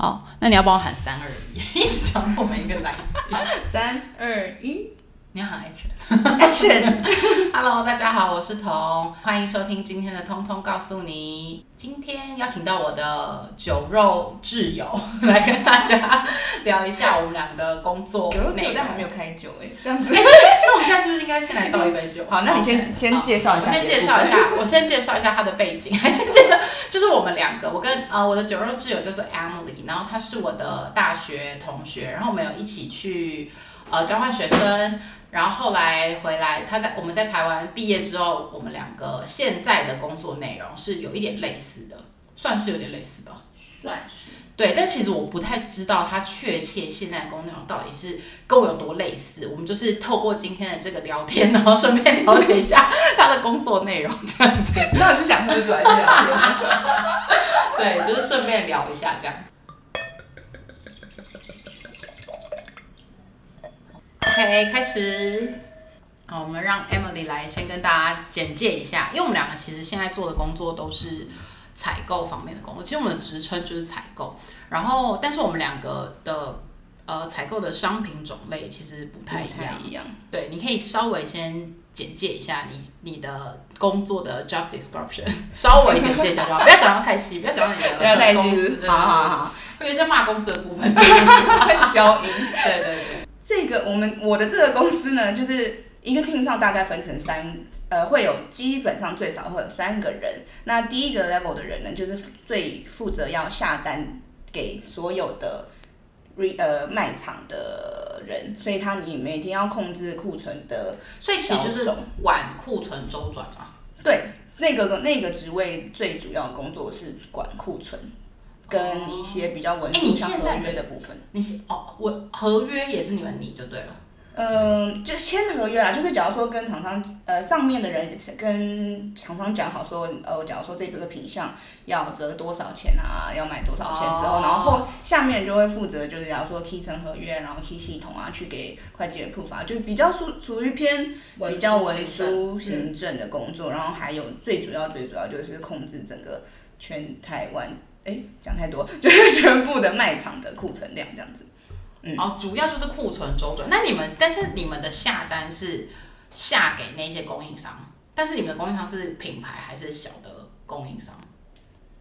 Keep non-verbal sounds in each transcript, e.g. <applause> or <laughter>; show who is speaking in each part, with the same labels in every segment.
Speaker 1: 好，那你要帮我喊三二一，<laughs> 一直讲我们一个来。<laughs>
Speaker 2: 三二一
Speaker 1: 你要喊 action。，Action！Hello，<laughs> 大家好，我是彤，欢迎收听今天的《通通告诉你》。今天邀请到我的酒肉挚友 <laughs> 来跟大家聊一下我们俩的工作
Speaker 2: 酒肉
Speaker 1: 挚
Speaker 2: 友。但还没有开酒哎，这样子。
Speaker 1: 那我们现在是不是应该先来倒一杯酒？
Speaker 2: 好那你先先介绍一下
Speaker 1: 我先介绍一下，我先介绍一下他的背景，<laughs> 还先介绍，就是我们两个，我跟呃我的酒肉挚友就是 Emily，然后她是我的大学同学，然后我们有一起去呃交换学生。然后后来回来，他在我们在台湾毕业之后，我们两个现在的工作内容是有一点类似的，算是有点类似吧。
Speaker 2: 算是。
Speaker 1: 对，但其实我不太知道他确切现在的工作内容到底是跟我有多类似。我们就是透过今天的这个聊天，然后顺便了解一下 <laughs> 他的工作内容，这样子。
Speaker 2: 那我就想喝出来聊天。<laughs>
Speaker 1: 对，就是顺便聊一下这样。OK，开始。好，我们让 Emily 来先跟大家简介一下，因为我们两个其实现在做的工作都是采购方面的工作，其实我们的职称就是采购，然后但是我们两个的呃采购的商品种类其实不太一样。对，你可以稍微先简介一下你你的工作的 job description，<laughs> 稍微简介一下就好，<laughs> 不要讲的太细，不要讲到你的
Speaker 2: 不要太
Speaker 1: 公司
Speaker 2: 细。好好好。
Speaker 1: 会有一些骂公司的部分。<laughs>
Speaker 2: 消音。
Speaker 1: 对对对，
Speaker 2: 这个我们我的这个公司呢，就是一个 team 上大概分成三，呃，会有基本上最少会有三个人。那第一个 level 的人呢，就是最负责要下单给所有的 re 呃卖场的人，所以他你每天要控制库存的
Speaker 1: 所以其实就是管库存周转嘛。
Speaker 2: 对，那个那个职位最主要的工作是管库存，跟一些比较文
Speaker 1: 哎你
Speaker 2: 书像合约的部分。
Speaker 1: 你是哦，我合约也是你们拟就对了。
Speaker 2: 嗯，就是签合约啊，就是假如说跟厂商呃上面的人跟厂商讲好说，呃，假如说这个品相要折多少钱啊，要卖多少钱之后，
Speaker 1: 哦
Speaker 2: 然后下面就会负责就是假如说 key 成合约，然后 key 系统啊，去给会计的 proof 啊，就比较属属于偏比较文书
Speaker 1: 嗯
Speaker 2: 行政的工作，然后还有最主要最主要就是控制整个全台湾，哎，讲太多，就是全部的卖场的库存量这样子。嗯
Speaker 1: 哦，主要就是库存周转。那你们，但是你们的下单是下给那些供应商，但是你们的供应商是品牌还是小的供应商？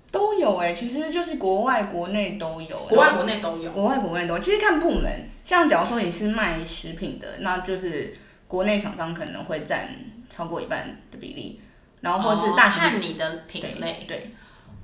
Speaker 2: 都有哎、其实就是国外、国内都有。
Speaker 1: 国外、国内都有。
Speaker 2: 国外、国内都有。其实看部门，像假如说你是卖食品的，那就是国内厂商可能会占超过一半的比例，然后或者是大
Speaker 1: 哦、看你的品类。
Speaker 2: 对，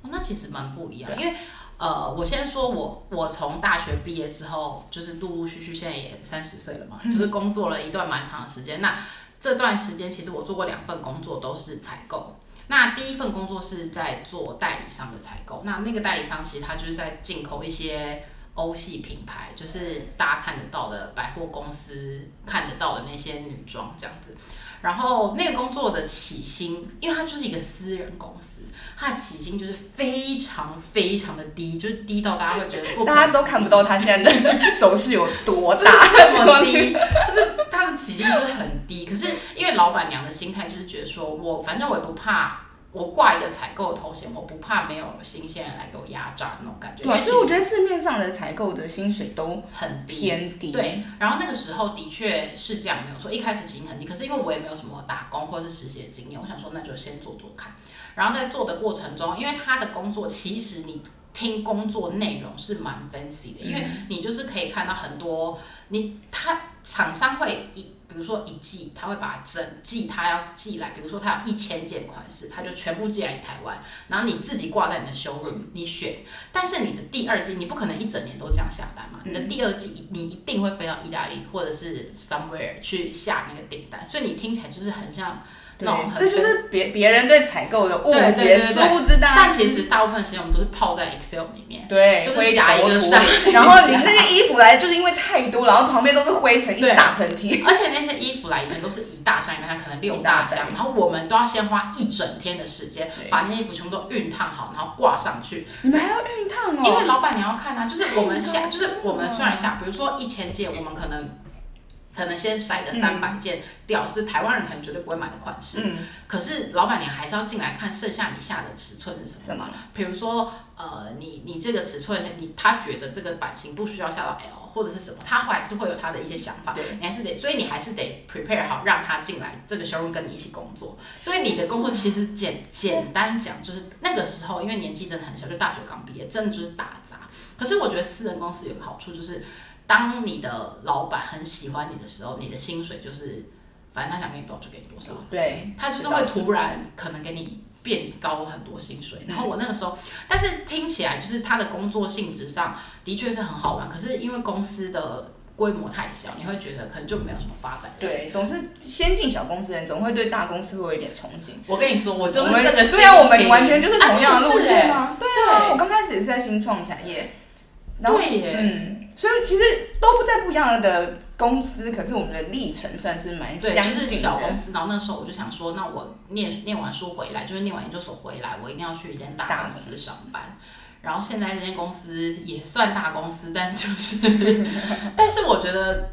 Speaker 1: 哦，那其实蛮不一样，因为呃，我先说我我从大学毕业之后，就是陆陆续续现在也三十岁了嘛，<laughs> 就是工作了一段蛮长的时间。那这段时间其实我做过两份工作，都是采购。那第一份工作是在做代理商的采购，那那个代理商其实他就是在进口一些欧系品牌，就是大家看得到的百货公司看得到的那些女装这样子。然后那个工作的起薪，因为它就是一个私人公司，它的起薪就是非常非常的低，就是低到大家会觉得不 <laughs>
Speaker 2: 大家都看不到他现在的手势有多 <laughs>
Speaker 1: 就是
Speaker 2: 大，
Speaker 1: 这么低，就是他的起薪就是很低。可是因为老板娘的心态就是觉得说，我反正我也不怕，我挂一个采购头衔，我不怕没有新鲜人来给我压榨那种感觉。
Speaker 2: 对所以我觉得市面上的采购的薪水都
Speaker 1: 很。
Speaker 2: 偏低。
Speaker 1: 对，然后那个时候的确是这样，没有错。一开始起薪很低，可是因为我也没有什么打工或者是实习的经验，我想说那就先做做看。然后在做的过程中，因为他的工作其实你听工作内容是蛮 fancy 的，因为你就是可以看到很多你他厂商会一。比如说一季，他会把整季他要寄来，比如说他有一千件款式，他就全部寄来台湾，然后你自己挂在你的 showroom，你选。但是你的第二季，你不可能一整年都这样下单嘛，你的第二季你一定会飞到意大利或者是 somewhere 去下那个订单，所以你听起来就是很像
Speaker 2: 这就是别别人对采购的误解，
Speaker 1: 对对
Speaker 2: 殊不知大家
Speaker 1: 但其实大部分时间我们都是泡在 Excel 里面。
Speaker 2: 对，
Speaker 1: 就是
Speaker 2: 灰
Speaker 1: 夹一个上
Speaker 2: 脸然后你那些衣服来，就是因为太多，然后旁边都是灰尘，一直打喷嚏。
Speaker 1: 而且那些衣服来以前都是一大箱一大箱，可能六大箱，然后我们都要先花一整天的时间把那些衣服全部都熨烫好，然后挂上去。
Speaker 2: 你们还要熨烫哦？
Speaker 1: 因为老板娘要看啊，就是我们下，就是我们
Speaker 2: 了
Speaker 1: 虽然下，比如说一千件，我们可能可能先筛个三百件屌，是台湾人可能绝对不会买的款式。
Speaker 2: 嗯，
Speaker 1: 可是老板娘还是要进来看剩下你下的尺寸是什么。比如说，呃，你你这个尺寸，你他觉得这个版型不需要下到 L 或者是什么，他还是会有他的一些想法。
Speaker 2: 对，
Speaker 1: 你还是得，所以你还是得 prepare 好，让他进来这个 showroom 跟你一起工作。所以你的工作其实简简单讲，就是那个时候因为年纪真的很小，就大学刚毕业，真的就是打杂。可是我觉得私人公司有个好处就是。当你的老板很喜欢你的时候，你的薪水就是，反正他想给你多少就给你多少。
Speaker 2: 对，
Speaker 1: 他就是会突然可能给你变高很多薪水。然后我那个时候，但是听起来就是他的工作性质上的确是很好玩，可是因为公司的规模太小，你会觉得可能就没有什么发展性。
Speaker 2: 对，总是先进小公司人总会对大公司会有一点憧憬。
Speaker 1: 我跟你说，我就是这个。
Speaker 2: 对啊，我们完全就是同样的路线啊。对啊，我刚开始也是在新创产业。
Speaker 1: 对耶。
Speaker 2: 嗯。所以其实都不在不一样的公司，可是我们的历程算是蛮相近
Speaker 1: 的。就是小公司，然后那时候我就想说，那我念念完书回来，就是念完研究所回来，我一定要去一间大公司上班。然后现在这间公司也算大公司，但就是，<laughs> 但是我觉得。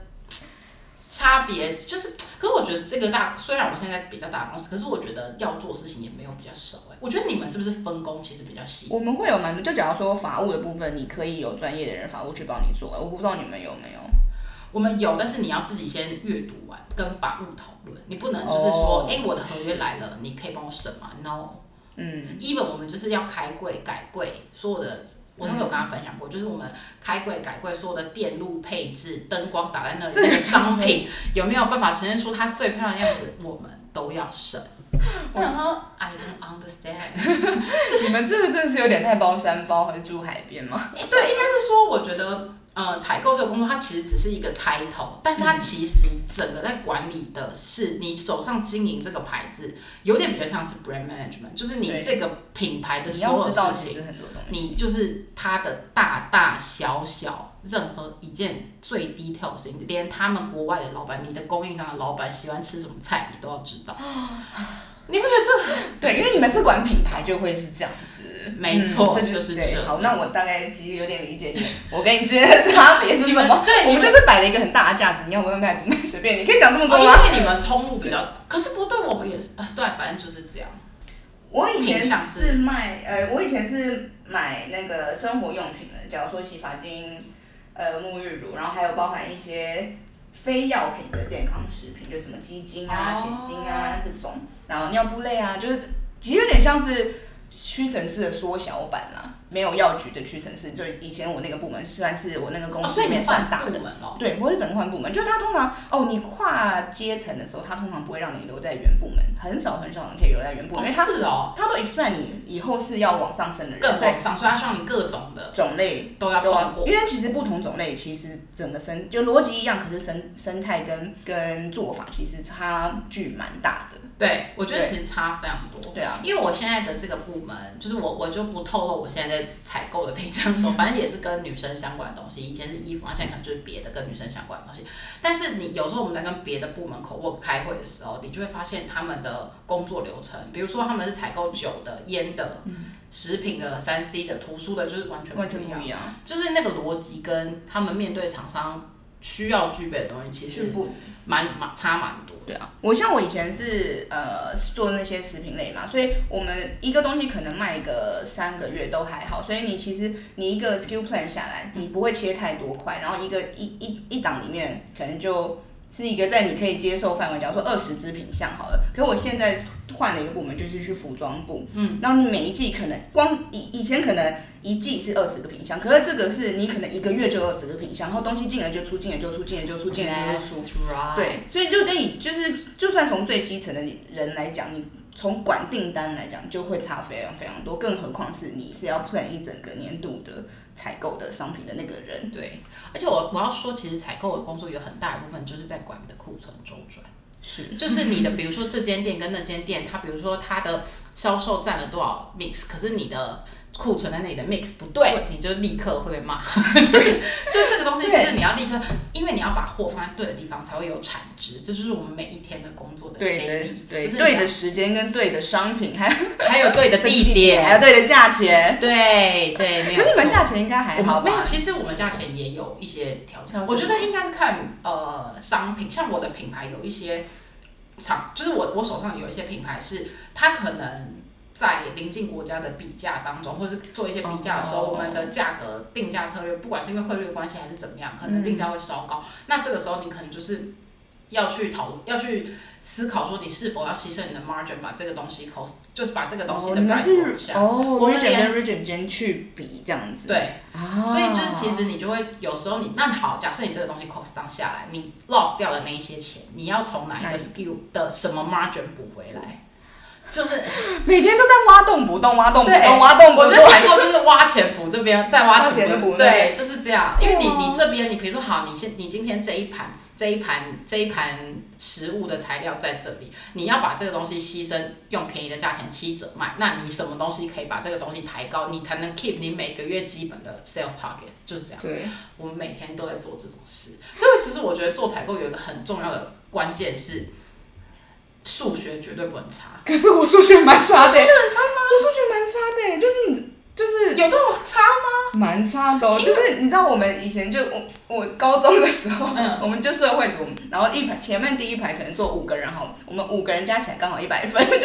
Speaker 1: 差别就是，可是我觉得这个大，虽然我现在比较大公司，可是我觉得要做事情也没有比较少哎。我觉得你们是不是分工其实比较细？
Speaker 2: 我们会有蛮多，就假如说法务的部分，你可以有专业的人法务去帮你做。我不知道你们有没有？
Speaker 1: 我们有，但是你要自己先阅读完，跟法务讨论。你不能就是说，哎，我的合约来了，你可以帮我审吗？No。嗯。even 我们就是要开柜改柜，所有的。我都有跟他分享过，就是我们开柜改柜，所有的电路配置、灯光打在那里，那个商品有没有办法呈现出它最漂亮的样子，我们都要省。<laughs> 我想说，I don't understand，<laughs>
Speaker 2: 你们这个真的是有点太包山包，还是住海边吗？
Speaker 1: 对，应该是说，我觉得。呃，采购这个工作，它其实只是一个开头，但是它其实整个在管理的是你手上经营这个牌子，有点比较像是 brand management，就是你这个品牌的所有事情，你就是它的大大小小任何一件最低调性，连他们国外的老板，你的供应商的老板喜欢吃什么菜，你都要知道。<laughs> 你不觉得这
Speaker 2: 对？因为你们是管品牌，就会是这样子。
Speaker 1: 没错，这就是这。
Speaker 2: 好，那我大概其实有点理解你。我跟你之间的差别是什么？
Speaker 1: 对，
Speaker 2: 我们就是摆了一个很大的架子，你要不要卖不卖随便，你可以讲这么多吗？
Speaker 1: 因为你们通路比较，可是不对，我们也是啊，对，反正就是这样。
Speaker 2: 我以前是卖，呃，我以前是买那个生活用品的，假如说洗发精、呃沐浴乳，然后还有包含一些非药品的健康食品，就什么鸡精啊、血精啊这种。然后尿布类啊，就是其实有点像是屈臣氏的缩小版啦。没有药局的屈臣氏，就以前我那个部门算是我那个公司里面算大的。哦对，我是整个换部门，就是他通常哦，你跨阶层的时候，他通常不会让你留在原部门，很少很少人可以留在原部门，因为他他都 expect 你以后是要往上升的人，
Speaker 1: 更往上，所以他需要你各种的
Speaker 2: 种类
Speaker 1: 都要碰过。
Speaker 2: 因为其实不同种类其实整个生就逻辑一样，可是生生态跟跟做法其实差距蛮大的。
Speaker 1: 对，我觉得其实差非常多。
Speaker 2: 对啊，
Speaker 1: 因为我现在的这个部门，就是我我就不透露我现在在采购的品相说，反正也是跟女生相关的东西。以前是衣服啊，现在可能就是别的跟女生相关的东西。但是你有时候我们在跟别的部门口或开会的时候，你就会发现他们的工作流程，比如说他们是采购酒的、烟的、食品的、三 C 的、图书的，就是完全
Speaker 2: 完全不一样。
Speaker 1: 就是那个逻辑跟他们面对厂商需要具备的东西，其实不蛮蛮差蛮多。
Speaker 2: 对啊，我像我以前是呃做那些食品类嘛，所以我们一个东西可能卖个三个月都还好，所以你其实你一个 skill plan 下来，你不会切太多块，然后一个一一一档里面可能就是一个在你可以接受范围，假如说二十支品相好了，可我现在换了一个部门，就是去服装部，嗯，然后你每一季可能光以以前可能。一季是二十个品相，可是这个是你可能一个月就二十个品相，然后东西进来就出，进来就出，进来就出，进来就出，对，所以就跟你就是，就算从最基层的人来讲，你从管订单来讲就会差非常非常多，更何况是你是要 plan 一整个年度的采购的商品的那个人。
Speaker 1: 对，而且我我要说，其实采购的工作有很大一部分就是在管你的库存周转。
Speaker 2: 是，
Speaker 1: 就是 <laughs> 你的，比如说这间店跟那间店，它比如说它的销售占了多少 mix，可是你的库存在那里的 mix 不对，你就立刻会被骂。<laughs> 就这个东西，就是你要立刻，因为你要把货放在对的地方，才会有产值。这就是我们每一天的工作的
Speaker 2: 对
Speaker 1: 就是
Speaker 2: 对的时间跟对的商品，还有
Speaker 1: 还有对的地点 <laughs> 还，
Speaker 2: 有对的价钱。
Speaker 1: 对对，没有
Speaker 2: 可是你们价钱应该还好
Speaker 1: 吧没有，
Speaker 2: 吧？
Speaker 1: 其实我们价钱也有一些
Speaker 2: 调整。
Speaker 1: 我觉得应该是看呃商品，像我的品牌有一些厂，就是我我手上有一些品牌是它可能。在临近国家的比价当中，或是做一些比价的时候，
Speaker 2: 哦
Speaker 1: 我们的价格定价策略，不管是因为汇率关系还是怎么样，可能定价会稍高。那这个时候你可能就是要去讨，要去思考说，你是否要牺牲你的 margin，把这个东西 cost，就是把这个东西
Speaker 2: 哦，
Speaker 1: 的 price 往
Speaker 2: 是
Speaker 1: 下。
Speaker 2: 哦
Speaker 1: 我们连
Speaker 2: 跟 region 间去比这样子。
Speaker 1: 对，
Speaker 2: 啊，
Speaker 1: 所以就是其实你就会有时候你那好，假设你这个东西 cost down 下来，你 lost 掉的那一些钱，你要从哪一个 skill 的什么 margin 补回来？就是
Speaker 2: 每天都在挖洞补洞，挖洞补
Speaker 1: 对
Speaker 2: 洞，挖洞。
Speaker 1: 我觉得采购就是挖钱补这边，再挖
Speaker 2: 钱补
Speaker 1: 对，就是这样。因为你你这边你比如说好，你现你今天这一盘这一盘这一盘食物的材料在这里，你要把这个东西牺牲，用便宜的价钱七折卖，那你什么东西可以把这个东西抬高，你才能 keep 你每个月基本的 sales target，就是这样。
Speaker 2: 对，
Speaker 1: 我们每天都在做这种事，所以其实我觉得做采购有一个很重要的关键是数学绝对不能差。
Speaker 2: 可是我数学蛮差的，
Speaker 1: 数学很差吗？
Speaker 2: 我数学蛮差的，就是你就是
Speaker 1: 有那么差吗？
Speaker 2: 蛮差的、哦，就是你知道我们以前就我我高中的时候，
Speaker 1: 嗯
Speaker 2: 我们就社会组，然后一排前面第一排可能坐五个人哈，我们五个人加起来刚好一百分，
Speaker 1: 这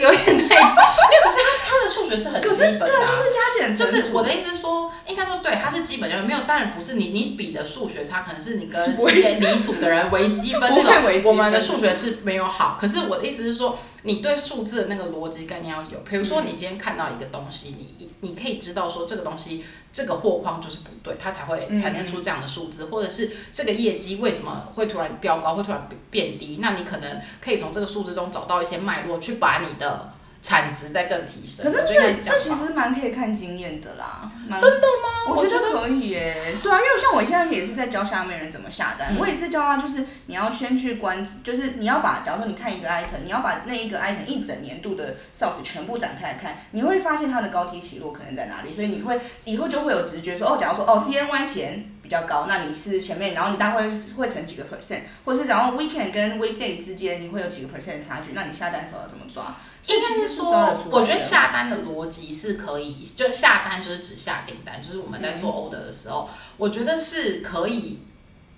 Speaker 1: 个有点太差，没有。可是他他的数学是很基本的、啊。
Speaker 2: 就是加减
Speaker 1: 就是我的意思是说，应该说对，他是基本就是没有，当然不是你你比的数学差，可能是你跟一些理组的人为积分
Speaker 2: 不
Speaker 1: 那种，<laughs>
Speaker 2: 会微积分
Speaker 1: 我们的数学是没有好。可是我的意思是说，你对数字的那个逻辑概念要有。比如说，你今天看到一个东西，你你可以知道说这个东西这个货框就是不对，它才会产生出这样的数字，或者是这个业绩为什么会突然飙高，会突然变低？那你可能可以从这个数字中找到一些脉络，去把你的产值在更提升。
Speaker 2: 可是这
Speaker 1: 这
Speaker 2: 其实蛮可以看经验的啦，
Speaker 1: 真的吗？
Speaker 2: 我觉
Speaker 1: 觉
Speaker 2: 得可以耶，对啊，因为像我现在也是在教下面人怎么下单，
Speaker 1: 嗯
Speaker 2: 我也是教他，就是你要先去关，就是你要把，假如说你看一个 item，你要把那一个 item 一整年度的 sales 全部展开来看，你会发现它的高低起落可能在哪里，所以你会以后就会有直觉说，哦，假如说哦 CNY 前比较高，那你是前面，然后你大概会会乘几个 percent，或者是然后 weekend 跟 weekday 之间你会有几个 percent 的差距，那你下单的时候要怎么抓？
Speaker 1: 应该是说我觉得下单的逻辑是可以，就是下单就是指下订单，就是我们在做 order 的时候，我觉得是可以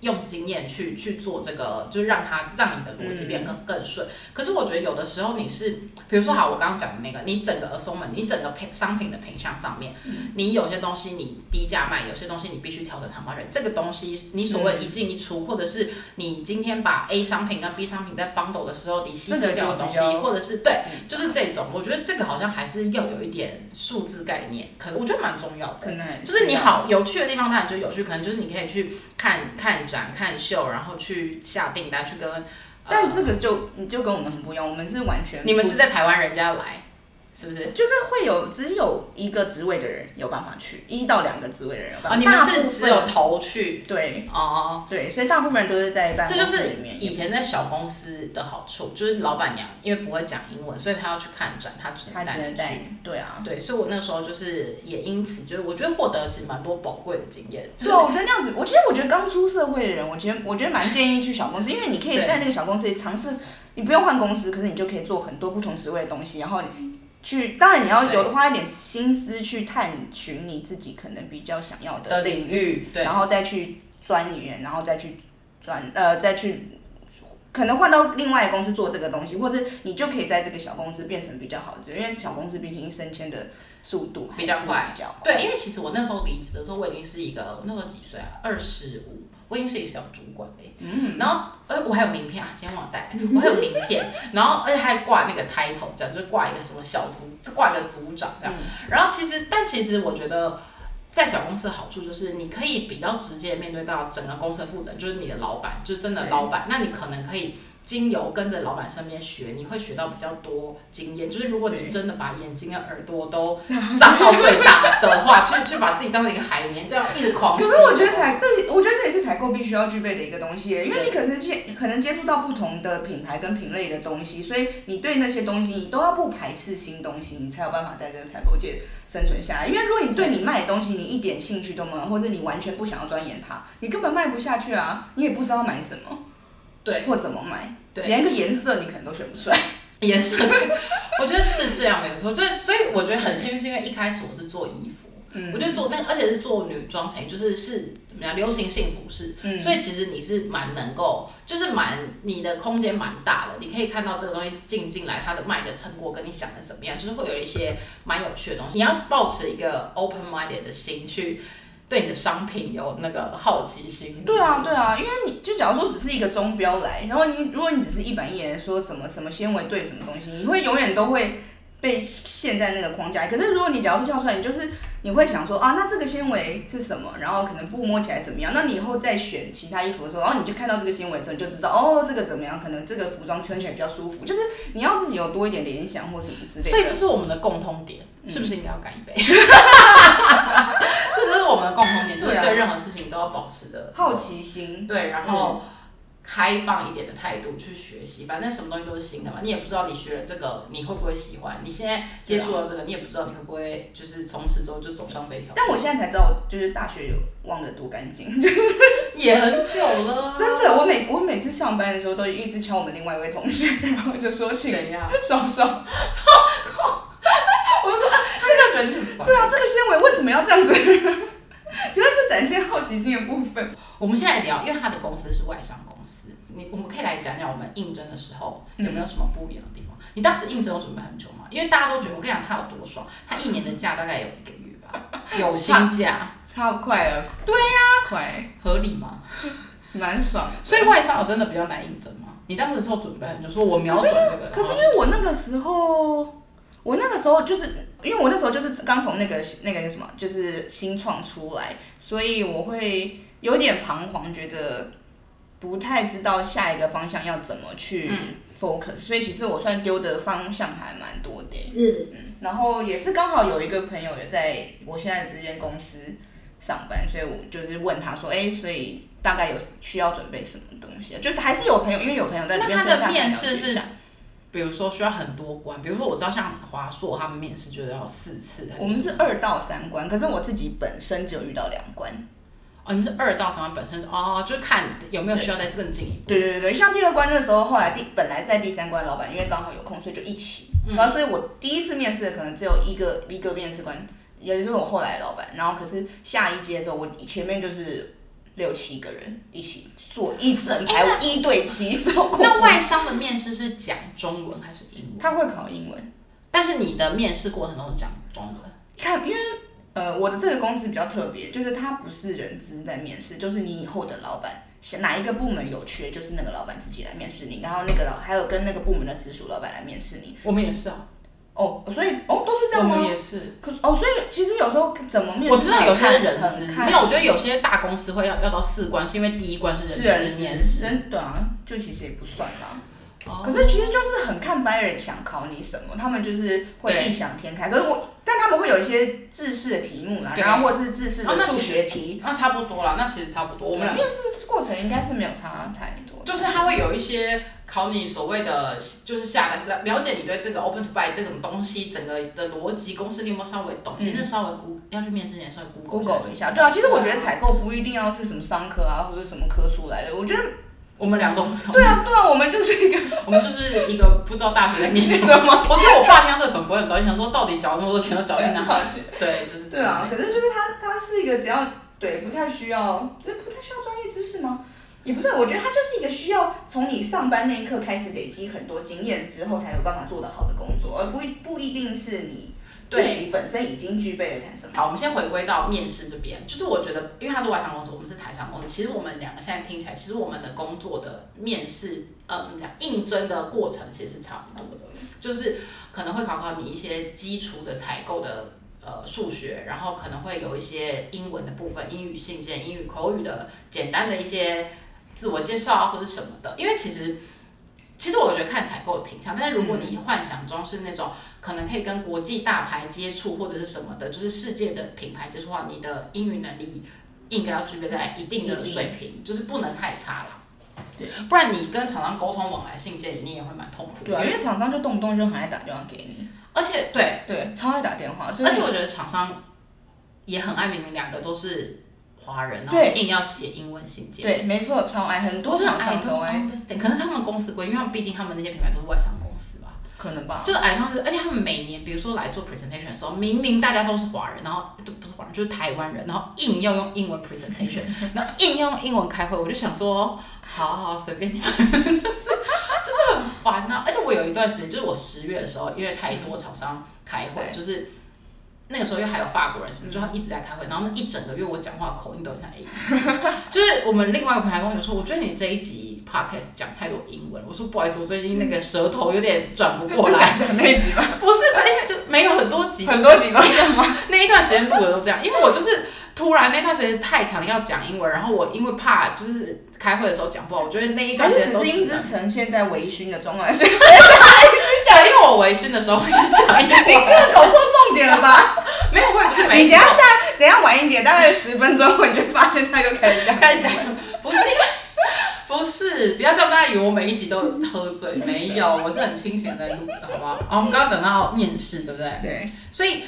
Speaker 1: 用经验去去做这个，就是让它让你的逻辑变更更顺。可是我觉得有的时候你是，比如说好，我刚刚讲的那个，你整个 assortment，你整个品商品的品相上面，你有些东西你低价卖，有些东西你必须调整它 margin，这个东西你所谓一进一出，或者是你今天把 A 商品跟 B 商品在 bundle 的时候，你牺牲掉的东西或者是对。就是这种，我觉得这个好像还是要有一点数字概念，可能我觉得蛮重要的。
Speaker 2: 可能
Speaker 1: 就是你好有趣的地方，当然就有趣，可能就是你可以去看看展、看秀，然后去下订单，去跟。呃、
Speaker 2: 但这个就你就跟我们很不一样，我们是完全
Speaker 1: 你们是在台湾人家来，是不是？
Speaker 2: 就是会有只有一个职位的人有办法去，一到两个职位的人有办
Speaker 1: 啊，
Speaker 2: 法。
Speaker 1: 你们是只有头去
Speaker 2: 对
Speaker 1: 哦。
Speaker 2: 对，所以大部分人都是在办公
Speaker 1: 这就是
Speaker 2: 室里面。
Speaker 1: 以前在小公司的好处，就是老板娘因为不会讲英文，所以她要去看展，她只
Speaker 2: 他
Speaker 1: 能带你去。
Speaker 2: 对啊。
Speaker 1: 对，所以我那时候就是也因此就是我觉得获得其实蛮多宝贵的经验。就是
Speaker 2: 对啊，我觉得那样子，我其实我觉得刚出社会的人，我觉得我觉得蛮建议去小公司，因为你可以在那个小公司里尝试，你不用换公司，可是你就可以做很多不同职位的东西，然后你去，当然你要有花一点心思去探寻你自己可能比较想要
Speaker 1: 的
Speaker 2: 的
Speaker 1: 领域，对，
Speaker 2: 然后再去钻研，然后再去转呃再去。可能换到另外一个公司做这个东西，或者你就可以在这个小公司变成比较好的因为小公司毕竟升迁的速度
Speaker 1: 比较快
Speaker 2: 比较快。
Speaker 1: 对，因为其实我那时候离职的时候，我已经是一个我那时候几岁啊？二十五，我已经是一个小主管嘞。嗯。然后，呃，我还有名片啊，今天忘了带来，我还有名片，然后而且还挂那个 title，这样就是挂一个什么小组，就挂一个组长这样。然后其实，但其实我觉得。在小公司的好处就是，你可以比较直接面对到整个公司的负责人，就是你的老板，就是真的老板。那你可能可以精油跟着老板身边学，你会学到比较多经验。就是如果你真的把眼睛跟耳朵都张到最大的话，去去把自己当成一个海绵，这样一直狂吸。
Speaker 2: 可是我觉得采这，我觉得这也是采购必须要具备的一个东西，因为你可能接可能接触到不同的品牌跟品类的东西，所以你对那些东西你都要不排斥新东西，你才有办法在这个采购界生存下来。因为如果你对你卖的东西你一点兴趣都没有，或者你完全不想要钻研它，你根本卖不下去啊，你也不知道买什么，
Speaker 1: 对，
Speaker 2: 或怎么买，
Speaker 1: 对
Speaker 2: 连个颜色你可能都选不出来。<laughs>
Speaker 1: 颜色，我觉得是这样没有错。就是所以我觉得很幸运，是因为一开始我是做衣服。
Speaker 2: 嗯
Speaker 1: 我就做那个，而且是做女装成，就是是怎么样流行性服饰，
Speaker 2: 嗯
Speaker 1: 所以其实你是蛮能够，就是蛮你的空间蛮大的，你可以看到这个东西进进来，它的卖的成果跟你想的怎么样，就是会有一些蛮有趣的东西。你要保持一个 open minded 的心去对你的商品有那个好奇心。
Speaker 2: 对啊，对啊，因为你就假如说只是一个中标来，然后你如果你只是一板一眼说什么什么纤维对什么东西，你会永远都会被陷在那个框架里。可是如果你假如说跳出来，你就是你会想说啊，那这个纤维是什么？然后可能布摸起来怎么样？那你以后再选其他衣服的时候，然后你就看到这个纤维的时候，你就知道哦，这个怎么样？可能这个服装穿起来比较舒服。就是你要自己有多一点联想或什么之类的。
Speaker 1: 所以这是我们的共通点，
Speaker 2: 嗯
Speaker 1: 是不是应该要干一杯？<laughs> 这就是我们的共通点，就是
Speaker 2: 对
Speaker 1: 任何事情都要保持的
Speaker 2: 好奇心，
Speaker 1: 对，然后开放一点的态度去学习，反正什么东西都是新的嘛，你也不知道你学了这个你会不会喜欢，你现在接触了这个，你也不知道你会不会就是从此之后就走上这条路。
Speaker 2: 但我现在才知道，就是大学有忘得多干净。
Speaker 1: 也很久了、啊，<laughs>
Speaker 2: 真的，我每我每次上班的时候都一直敲我们另外一位同学，<laughs> 然后就说请
Speaker 1: 谁呀、
Speaker 2: 双双。<laughs> 我就说
Speaker 1: 这个人。
Speaker 2: 对啊，这个纤维为什么要这样子？<laughs> 觉得就展现好奇心的部分。
Speaker 1: 我们现在聊，因为他的公司是外商公司，你我们可以来讲讲我们应征的时候有没有什么不一样的地方。你当时应征有准备很久吗？因为大家都觉得，我跟你讲他有多爽，他一年的假大概有一个月吧，有薪假，<laughs>
Speaker 2: 超快了。对呀、快，
Speaker 1: 合理吗？<laughs>
Speaker 2: 蛮爽。
Speaker 1: 所以外商我真的比较难应征吗？你当时时候准备很久，说我瞄准这个，
Speaker 2: 可是因为我那个时候，我那个时候就是因为我那时候就是刚从那个那个叫什么，就是新创出来，所以我会有点彷徨，觉得不太知道下一个方向要怎么去 focus，、所以其实我算丢的方向还蛮多的。
Speaker 1: 嗯，
Speaker 2: 然后也是刚好有一个朋友也在我现在这间公司上班，所以我就是问他说，哎、所以大概有需要准备什么东西啊？就还是有朋友，因为有朋友在里面，
Speaker 1: 那他的
Speaker 2: 所以大概了
Speaker 1: 面试是
Speaker 2: 解一下
Speaker 1: 比如说需要很多关，比如说我知道像华硕他们面试就是要四次，
Speaker 2: 我们是二到三关，可是我自己本身只有遇到两关。
Speaker 1: 哦，你们是二到三关本身哦，就看有没有需要再更进一步。
Speaker 2: 对对对对，像第二关的时候，后来第本来在第三关，老板因为刚好有空，所以就一起。然后所以我第一次面试的可能只有一个一个面试官，也就是我后来的老板。然后可是下一阶的时候，我前面就是六七个人一起做一整排一对七，超恐怖
Speaker 1: 那外商的面试是讲中文还是英文？
Speaker 2: 他会考英文。
Speaker 1: 但是你的面试过程中是讲中文。
Speaker 2: 看，因为呃，我的这个公司比较特别，就是它不是人资在面试，就是你以后的老板，哪一个部门有缺，就是那个老板自己来面试你，然后那个老还有跟那个部门的直属老板来面试你。
Speaker 1: 我们也是啊，
Speaker 2: 哦，所以哦都是这样吗？
Speaker 1: 们也是。
Speaker 2: 可是哦，所以其实有时候怎么面试，
Speaker 1: 我知道有些人资，
Speaker 2: 很看
Speaker 1: 没有，我觉得有些大公司会要要到四关，是因为第一关是
Speaker 2: 是人资
Speaker 1: 面试。
Speaker 2: 人对啊，就其实也不算啦。
Speaker 1: 哦
Speaker 2: 可是其实就是很看班人想考你什么，他们就是会异想天开。可是我，但他们会有一些制式的题目啦，
Speaker 1: 对
Speaker 2: 然后或是制式的数学题。
Speaker 1: 那差不多啦，那其实差不多。我们俩
Speaker 2: 面试过程应该是没有差太多，
Speaker 1: 就是他会有一些考你所谓的，就是下来了了解你对这个 open to buy 这种东西整个的逻辑公式，你有没有稍微懂？其实稍微 Google 要去面试前稍微 Google
Speaker 2: Google 一下。对啊，其实我觉得采购不一定要是什么商科啊，或者什么科出来的。我觉得
Speaker 1: 我们俩都不知道。
Speaker 2: 对啊，对啊，我们就是一个 <laughs>
Speaker 1: 我们就是一个不知道大学在念什么。<laughs> 我觉得我爸听到这个可能不会很高兴，想说到底缴那么多钱都缴 <laughs> 去哪？对，就是
Speaker 2: 对啊。，可是就是他，他是一个只要对不太需要，就是不太需要专业知识吗？也不是，我觉得它就是一个需要从你上班那一刻开始累积很多经验之后才有办法做得好的工作，而不一不一定是你自
Speaker 1: 对
Speaker 2: 己本身已经具备了谈什么。
Speaker 1: 好，我们先回归到面试这边，就是我觉得，因为他是外商公司，我们是台商公司，其实我们两个现在听起来，其实我们的工作的面试，呃，怎么讲，应征的过程其实是差不多的，就是可能会考考你一些基础的采购的。呃，数学，然后可能会有一些英文的部分，英语信件、英语口语的简单的一些自我介绍啊，或者什么的。因为其实其实我觉得看采购的品相，但是如果你幻想中是那种可能可以跟国际大牌接触或者是什么的，就是世界的品牌接触的话，你的英语能力应该要具备在一定的水平，就是不能太差了。
Speaker 2: 对，
Speaker 1: 不然你跟厂商沟通往来信件，你也会蛮痛苦的。
Speaker 2: 对啊，因为厂商就动不动就很爱打电话给你，
Speaker 1: 而且对，
Speaker 2: 对，超爱打电话，所以
Speaker 1: 而且我觉得厂商也很爱明明两个都是华人，然后硬要写英文信件。
Speaker 2: 对，没错，超爱，很多厂商都爱
Speaker 1: ，understand，可能是他们公司规，因为他们毕竟他们那些品牌都是外商公司吧。
Speaker 2: 可能吧，
Speaker 1: 就是而且他们每年，比如说来做 presentation 的时候，明明大家都是华人，然后都不是华人，就是台湾人，然后硬要用英文 presentation，<laughs> 然后硬要用英文开会，我就想说，好好随便你们，<laughs> 就是就是很烦啊。而且我有一段时间，就是我十月的时候，因为太多厂商开会，就是。那个时候又还有法国人什么，就他一直在开会，然后那一整个月我讲话口音都很像 A B C，就是我们另外一个朋友跟我说，我觉得你这一集 podcast 讲太多英文，我说不好意思，我最近那个舌头有点转不过来 <laughs>
Speaker 2: 是，想想那一集吗？
Speaker 1: 不是，因为就没有很多集，
Speaker 2: 很多集都这样吗？
Speaker 1: 那一段时间录的都这样，因为我就是突然那段时间太长要讲英文，然后我因为怕就是开会的时候讲不好，我觉得那一段时间都
Speaker 2: 是只是音
Speaker 1: 只能
Speaker 2: 之城现在微醺的状态，<laughs> 是
Speaker 1: 讲，因为我微醺的时候会一直讲英
Speaker 2: 你
Speaker 1: 文，
Speaker 2: 这搞错重点了吧？<laughs>
Speaker 1: 没有，我也不是每一集都
Speaker 2: 你等一下下，等一下晚一点，大概十分钟后，你就发现他就开始讲，
Speaker 1: 开始讲，不是因为。<laughs> 不是，不要叫大家以为我每一集都喝醉，没有，我是很清醒地在录的，好不好？啊，我们刚刚讲到面试，对不对？
Speaker 2: 对，
Speaker 1: 所以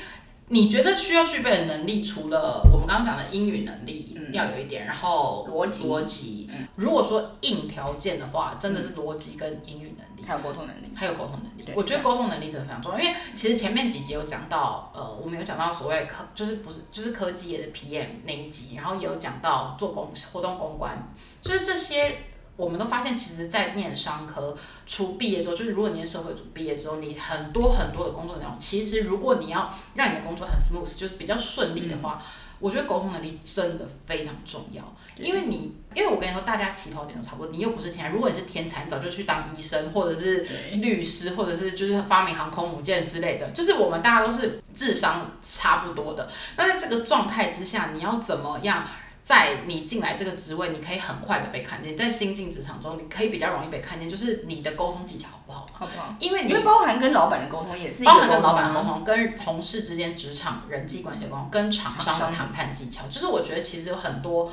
Speaker 1: 你觉得需要具备的能力，除了我们刚刚讲的英语能力要有一点，然后
Speaker 2: 逻辑。
Speaker 1: 逻辑，如果说硬条件的话，真的是逻辑跟英语能力。
Speaker 2: 还有沟通能力，
Speaker 1: 还有沟通能力，我觉得沟通能力真的非常重要，因为其实前面几集有讲到，呃，我们有讲到所谓科，就是不是就是科技业的 PM 那一集，然后也有讲到做公活动公关，就是这些我们都发现，其实，在念商科出毕业之后，就是如果你念社会组毕业之后，你很多很多的工作内容，其实如果你要让你的工作很 smooth，就是比较顺利的话，我觉得沟通能力真的非常重要，因为你，因为我跟你说，大家起跑点都差不多，你又不是天才，如果你是天才，你早就去当医生，或者是律师，或者是就是发明航空母舰之类的，就是我们大家都是智商差不多的。那在这个状态之下，你要怎么样？在你进来这个职位，你可以很快的被看见。在新进职场中，你可以比较容易被看见，就是你的沟通技巧好不好嘛？
Speaker 2: 好不好？
Speaker 1: 因为你
Speaker 2: 因为包含跟老板的沟通也是
Speaker 1: 包含跟老板的
Speaker 2: 沟通啊，
Speaker 1: 沟通、跟同事之间职场人际关系的沟通、跟厂商的谈判技巧，就是我觉得其实有很多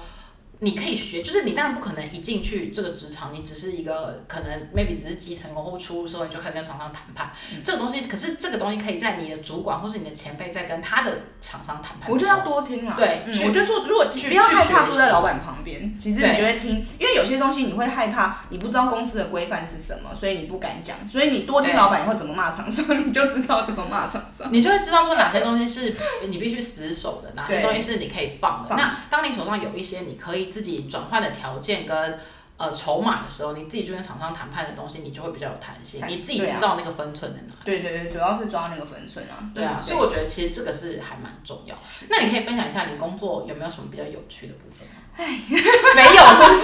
Speaker 1: 你可以学，就是你当然不可能一进去这个职场，你只是一个可能 maybe 只是基层工或初入社会你就开始跟厂商谈判，
Speaker 2: 嗯。
Speaker 1: 这个东西，可是这个东西可以在你的主管或是你的前辈在跟他的厂商谈判
Speaker 2: 我觉得要多听啦。嗯，
Speaker 1: 对嗯
Speaker 2: 我觉得做如果
Speaker 1: 去
Speaker 2: 不要害怕坐在老板旁边，其实你就会听，因为有些东西你会害怕，你不知道公司的规范是什么，所以你不敢讲，所以你多听老板以后怎么骂厂商，你就知道怎么骂厂商。<laughs>
Speaker 1: 你就会知道说哪些东西是你必须死守的，哪些东西是你可以放的。
Speaker 2: 放。
Speaker 1: 那当你手上有一些你可以自己转换的条件跟呃筹码的时候，你自己去跟厂商谈判的东西，你就会比较有弹性，你自己知道那个分寸在哪里。
Speaker 2: 对对对，主要是抓那个分寸啊。
Speaker 1: 对啊，所以我觉得其实这个是还蛮重要。那你可以分享一下你工作有没有什么比较有趣的部分吗？没有，是不是？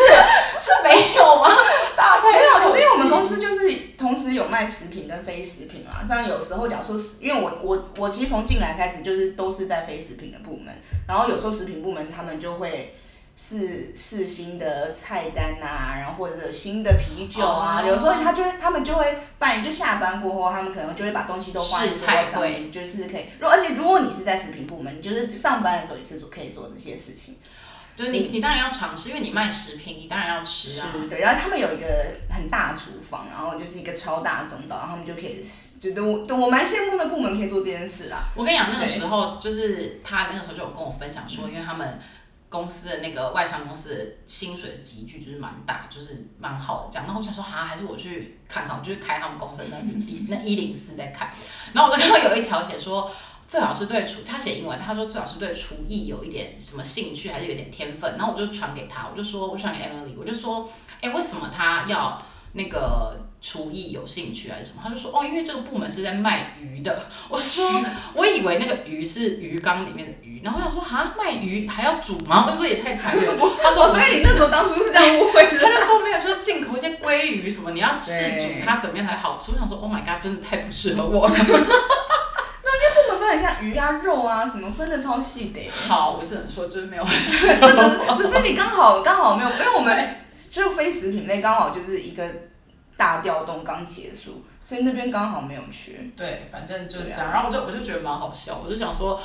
Speaker 1: 是没有吗？大家太
Speaker 2: 没有，可是因为我们公司就是同时有卖食品跟非食品嘛，像有时候假如说是，因为我我我其实从进来开始就是都是在非食品的部门，然后有时候食品部门他们就会试试新的菜单啊，然后或者新的啤酒啊，
Speaker 1: 哦
Speaker 2: 有时候他就会他们就会办，就下班过后，他们可能就会把东西都放在
Speaker 1: 菜
Speaker 2: 上面，就是可以。如而且如果你是在食品部门，你就是上班的时候也是做可以做这些事情。
Speaker 1: 就是你你当然要尝试，因为你卖食品，你当然要吃啊。
Speaker 2: 是，对，然后他们有一个很大厨房，然后就是一个超大的中岛，然后他们就可以，觉得我对我蛮羡慕的部门可以做这件事啦。
Speaker 1: 我跟你讲，那个时候就是他那个时候就有跟我分享说，因为他们公司的那个外商公司的薪水的集聚就是蛮大，就是蛮好的这样。然后我想说，哈，还是我去看看，我就去开他们公司的那，那一零四在看。然后我就看到有一条写说。最好是对厨，他写英文，他说最好是对厨艺有一点什么兴趣，还是有点天分。然后我就传给他，我就说，我传给 Emily，我就说，哎、为什么他要那个厨艺有兴趣还是什么？他就说，哦，因为这个部门是在卖鱼的。我说，我以为那个鱼是鱼缸里面的鱼，然后我想说，啊，卖鱼还要煮吗？我说也太残忍了。<laughs> <laughs> 他说，
Speaker 2: 哦，所以你那时候当初是这样误会的。
Speaker 1: 他就说没有，就是进口一些鲑鱼什么，你要试煮它怎么样才好吃。我想说，Oh my god，真的太不适合我了。<laughs>
Speaker 2: 部门分很像鱼啊、肉啊什么，分的超细的。
Speaker 1: 好，我只能说就是没有很适
Speaker 2: 只是你刚好刚好没有，因为我们就非食品类刚好就是一个大调动刚结束，所以那边刚好没有缺。
Speaker 1: 对，反正就是这
Speaker 2: 对
Speaker 1: 样。然后我就我就觉得蛮好笑，我就想说，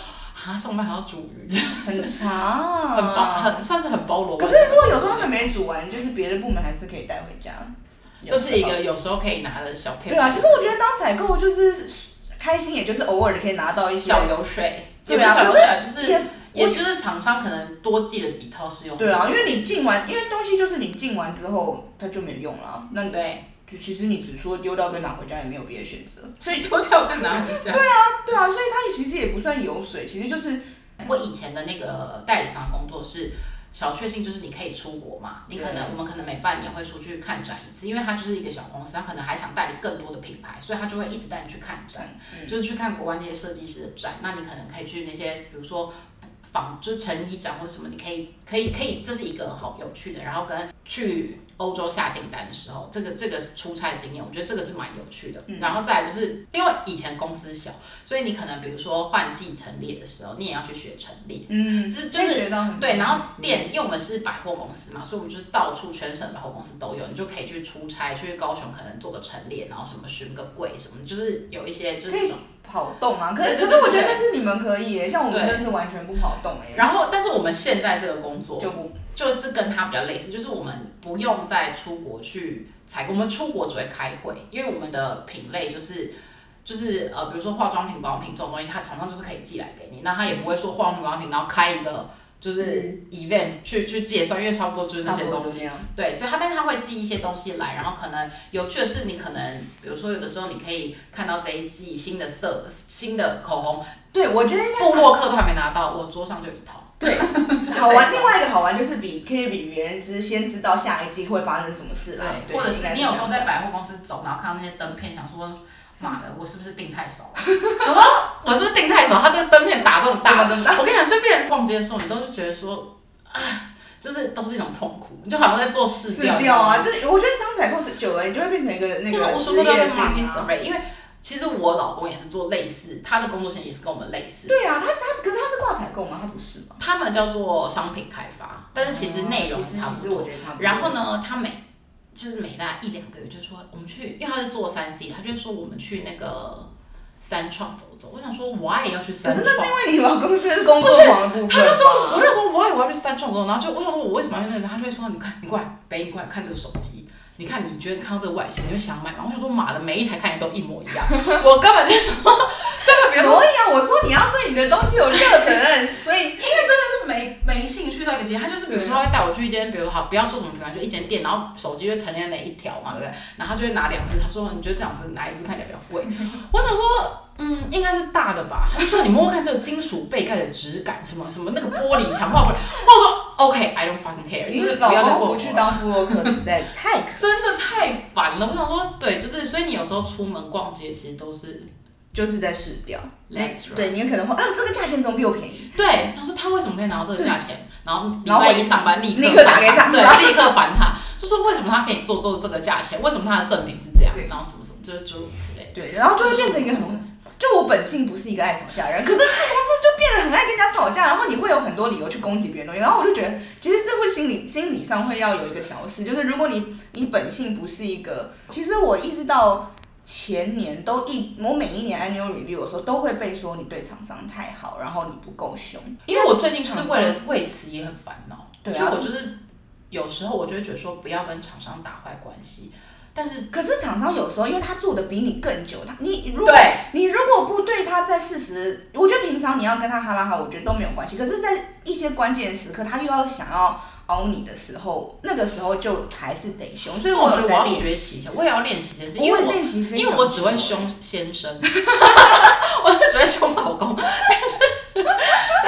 Speaker 1: 啊，上班还要煮鱼，<laughs>
Speaker 2: 很长，
Speaker 1: 很包，很算是很包罗
Speaker 2: 可。是如果有时候他们没煮完，就是别的部门还是可以带回家。
Speaker 1: 这是一个有时候可以拿的小配
Speaker 2: 对啊，其实我觉得当采购就是开心，也就是偶尔可以拿到一些
Speaker 1: 小油水，也
Speaker 2: 对啊
Speaker 1: 小油水啊，就是
Speaker 2: 也
Speaker 1: 也就是厂商可能多寄了几套试用。
Speaker 2: 对啊，因为你进完，因为东西就是你进完之后它就没有用了，那你
Speaker 1: 对，
Speaker 2: 就其实你只说丢掉跟拿回家也没有别的选择。
Speaker 1: 所以 <laughs> 丢掉跟拿回家。
Speaker 2: 对啊，对啊所以它其实也不算油水，其实就是
Speaker 1: 我以前的那个代理商的工作是小确幸，就是你可以出国嘛，你可能我们可能每半年会出去看展一次，因为它就是一个小公司，它可能还想代理更多的品牌，所以它就会一直带你去看展，
Speaker 2: 嗯
Speaker 1: 就是去看国外那些设计师的展。那你可能可以去那些，比如说。纺织成衣展或什么，你可以可以可以，这是一个好有趣的。然后跟去欧洲下订单的时候，这个这个出差经验，我觉得这个是蛮有趣的。然后再来就是因为以前公司小，所以你可能比如说换季陈列的时候，你也要去学陈列。
Speaker 2: 嗯，
Speaker 1: 就是就是
Speaker 2: 学到很
Speaker 1: 对，然后店，因为我们是百货公司嘛，所以我们就是到处全省百货公司都有，你就可以去出差，去高雄可能做个陈列，然后什么巡个柜什么，就是有一些就是这种。
Speaker 2: 跑动啊，可
Speaker 1: 对对
Speaker 2: 可是我觉得那是你们可以耶，像我们
Speaker 1: 对
Speaker 2: 真是完全不跑动哎，
Speaker 1: 然后，但是我们现在这个工作
Speaker 2: 就不
Speaker 1: 就是跟它比较类似，就是我们不用再出国去采购，我们出国只会开会，因为我们的品类就是。就是呃，比如说化妆品、保养品这种东西，它常常就是可以寄来给你，那他也不会说化妆品、保养品，然后开一个就是
Speaker 2: 嗯
Speaker 1: event 去去介绍，因为差不多就是那些东西。
Speaker 2: 啊，
Speaker 1: 对，所以他但是他会寄一些东西来，然后可能有趣的是，你可能比如说有的时候你可以看到这一季新的色、新的口红，
Speaker 2: 对我觉得
Speaker 1: 布洛克都还没拿到，我桌上就一套。
Speaker 2: 对 <laughs> 好玩。另外一个好玩就是比可以比别人知先知道下一季会发生什么事啦，
Speaker 1: 对，或者是你有时候在。百货公司走，然后看到那些灯片，想说。妈的，我是不是订太少了？<laughs> 我说我是不是订太少？他这个灯片打这么大，
Speaker 2: 这么大
Speaker 1: 我跟你讲，就变成逛街的时候，你都是觉得说，啊，就是都是一种痛苦，你就好像在做试
Speaker 2: 试
Speaker 1: 调。
Speaker 2: 掉啊，就是我觉得当采购久了，你就会变成一个那个
Speaker 1: 我说过都要跟
Speaker 2: 职业病
Speaker 1: market
Speaker 2: 啊。
Speaker 1: survey，因为其实我老公也是做类似，他的工作线也是跟我们类似。
Speaker 2: 对啊，他他可是他是挂采购吗？他不是吗？
Speaker 1: 他们叫做商品开发，但是其实内容
Speaker 2: 哦其实
Speaker 1: 差不多。
Speaker 2: 其实我觉得。
Speaker 1: 然后呢，他每就是每大一两个月就说我们去，因为他是做三 C，他就说我们去那个三创走走。我想说，why 要去三创？
Speaker 2: 可是那是因为你老公是工作狂的部分。
Speaker 1: 他就说，我就说 why 我要去三创走，然后就我想说，我为什么要去那个？他就会说，你看，你过来，北，你过来看这个手机。你看，你觉得看到这个外形，你会想买吗？我想说，妈的，每一台看起来都一模一样，<laughs> 我根本就 <laughs> 对，比如说
Speaker 2: 所以啊，我说你要对你的东西有热忱，所以因为真的
Speaker 1: 是没没兴趣到一个阶，他就是比如说他会带我去一间，比如好不要说什么品牌，就一间店，然后手机就陈列那一条嘛，对不对？然后他就会拿两只，他说你觉得这样子哪一只看起来比较贵？<laughs> 我想说，嗯，应该是大的吧。他就说你摸摸看这个金属背盖的质感，什么什么那个玻璃强化不了。我说 OK，I、don't fucking care，
Speaker 2: 你
Speaker 1: 就是不
Speaker 2: 老
Speaker 1: 要再问我
Speaker 2: 公不去当布洛克实在太可，<laughs>
Speaker 1: 真的太烦了。我想说，对，就是所以你有时候出门逛街其实都是
Speaker 2: 就是在试掉。对，你有可能会啊，这个价钱怎么比我便宜？
Speaker 1: 对，他说他为什么可以拿到这个价钱，然后礼拜一上班立刻
Speaker 2: 打给
Speaker 1: 他对，立刻烦他，就说为什么他可以做做这个价钱，为什么他的赠品是这样，然后什么什么，就是诸如此类。
Speaker 2: 对，然后就会变成一个很，就我本性不是一个爱吵架的人，可是这公司就变得很爱跟人家吵架，然后你会有很多理由去攻击别人东西，然后我就觉得，其实这会心理心理上会要有一个调试，就是如果你你本性不是一个，其实我一直到。前年都一，我每一年 annual review 的时候都会被说你对厂商太好，然后你不够凶。
Speaker 1: 因为我最近就是为了为此也很烦恼，
Speaker 2: 对啊
Speaker 1: 所以我就是有时候我就会觉得说不要跟厂商打坏关系，但是
Speaker 2: 可是厂商有时候，因为他做的比你更久，他你如果你如果不对他在事实，我觉得平常你要跟他哈拉哈，我觉得都没有关系。可是，在一些关键时刻，他又要想要凹你的时候，那个时候就还是得凶。所以
Speaker 1: 我觉得我要学习一下，我也要练习的是，
Speaker 2: 我会
Speaker 1: 因为我
Speaker 2: 练习
Speaker 1: 因为我只会凶先生，<laughs> 我只会凶老公，但是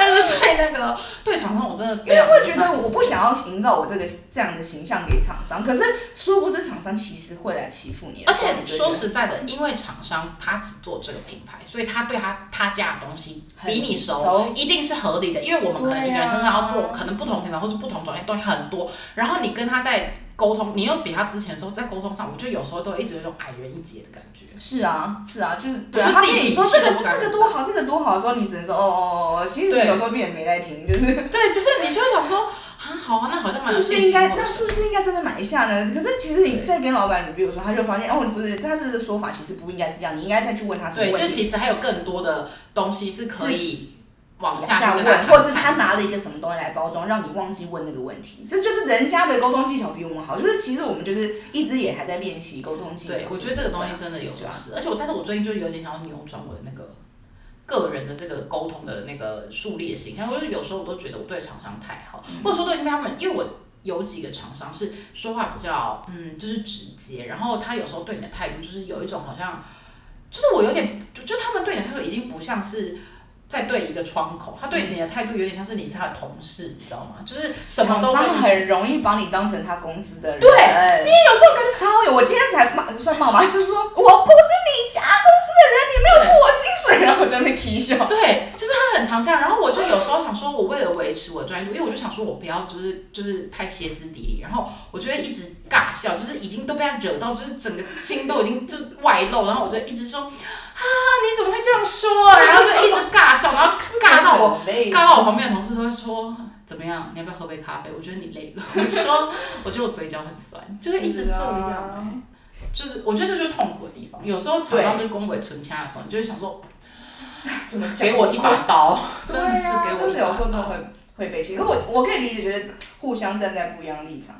Speaker 1: 但是对那个对厂商我真的
Speaker 2: 因为会觉得我不想要营造我这个这样的形象给厂商，可是殊不知厂商其实会来欺负你
Speaker 1: 而且说实在的，因为厂商他只做这个品牌，所以他对他他家的东西比你熟，
Speaker 2: 熟
Speaker 1: 一定是合理的。因为我们可能一个人身上要做可能不同品牌或者不同种类东西很多，然后你跟他在沟通，你又比他之前的时候在沟通上，我觉得有时候都一直有一种矮人一截的感觉。
Speaker 2: 是啊，是啊，就是对啊，
Speaker 1: 就自己
Speaker 2: 他跟你说这个这个多好，这个多好的时候，你只能说哦哦哦哦。其实
Speaker 1: 对
Speaker 2: 有时候别人没在听，就是
Speaker 1: 对，就是你就会想说啊，好好啊，那好像蛮
Speaker 2: 是不是应该？那是不是应该真的买一下呢？可是其实你在跟老板 review 的时候，他就发现哦，不是，他这个说法其实不应该是这样，你应该再去问他
Speaker 1: 对，就。其实还有更多的东西是可以往
Speaker 2: 往
Speaker 1: 下
Speaker 2: 下问，或者是他拿了一个什么东西来包装，让你忘记问那个问题。这就是人家的沟通技巧比我们好，就是其实我们就是一直也还在练习沟通技巧。
Speaker 1: 对，我觉得这个东西真的有时候是，而且我，但是我最近就有点想要扭转我的那个个人的这个沟通的那个树立的形象，就是有时候我都觉得我对厂商太好，或者说对他们，因为我。有几个厂商是说话比较，嗯，就是直接，然后他有时候对你的态度就是有一种好像，就是我有点，就就他们对你的态度已经不像是在对一个窗口，他对你的态度有点像是你是他的同事，你知道吗？就是什么都
Speaker 2: 很容易把你当成他公司的人。
Speaker 1: 对
Speaker 2: 你也有这种感觉超有，我今天才骂，算骂吗？就是说我不是你家公司的人，你没有付我薪水，然后我在那边啼笑。
Speaker 1: 对，就是他很常这样，然后我就有时候想说，我为了维持我的专业度，因为我就想说我不要就是就是太歇斯底里，然后我就会一直尬笑，就是已经都被他惹到，就是整个心都已经就外露，然后我就一直说啊你怎么会这样说啊，然后就一直尬笑，然后尬到我尬到我旁边的同事都会说怎么样，你要不要喝杯咖啡？我觉得你累了，我就说我觉得我嘴角很酸，就是一直这样、欸就是我觉得这就是痛苦的地方，有时候常常就是恭维存掐的时候，你就会想说。<laughs>
Speaker 2: 怎么
Speaker 1: 给我一把刀，<laughs> 真的是
Speaker 2: 啊，
Speaker 1: 给我一
Speaker 2: 真的有时候真的。会会被气。可我我可以理解，觉得互相站在不一样的立场，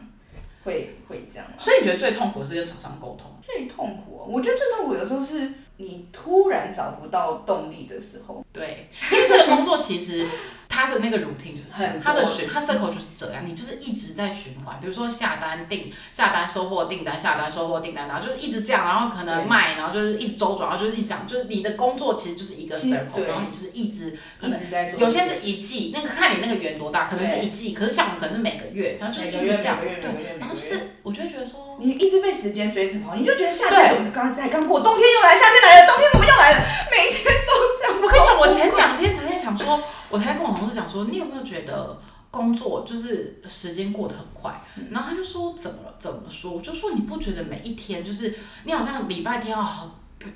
Speaker 2: 会会这样啊。
Speaker 1: 所以你觉得最痛苦的是跟厂商沟通？
Speaker 2: 最痛苦、哦，我觉得最痛苦有时候是你突然找不到动力的时候。
Speaker 1: 对，因为这个工作其实它的那个 routine 就是这样
Speaker 2: 很多
Speaker 1: 它的循，它 circle 就是这样，你就是一直在循环。比如说下单订、下单收货、订单、下单收货、订单，然后就是一直这样，然后可能卖，然后就是一直周转，然后就是一直这样，就是你的工作其实就是一个 circle，然后你就是一直可能
Speaker 2: 一直在做。
Speaker 1: 有些是一季，那个看你那个圆多大，可能是一季，可是像我们可能是每个月，然后就是一
Speaker 2: 个月
Speaker 1: 直这样，对，然后就是我就会觉得说。
Speaker 2: 你一直被时间追着跑，你就觉得夏天怎么刚才刚过，冬天又来，夏天来了，冬天怎么又来了？每天都这样。
Speaker 1: 我跟你讲，我前两天才在想说，我才跟我同事讲说，你有没有觉得工作就是时间过得很快？然后他就说怎么了？怎么说？我就说你不觉得每一天就是你好像礼拜天啊，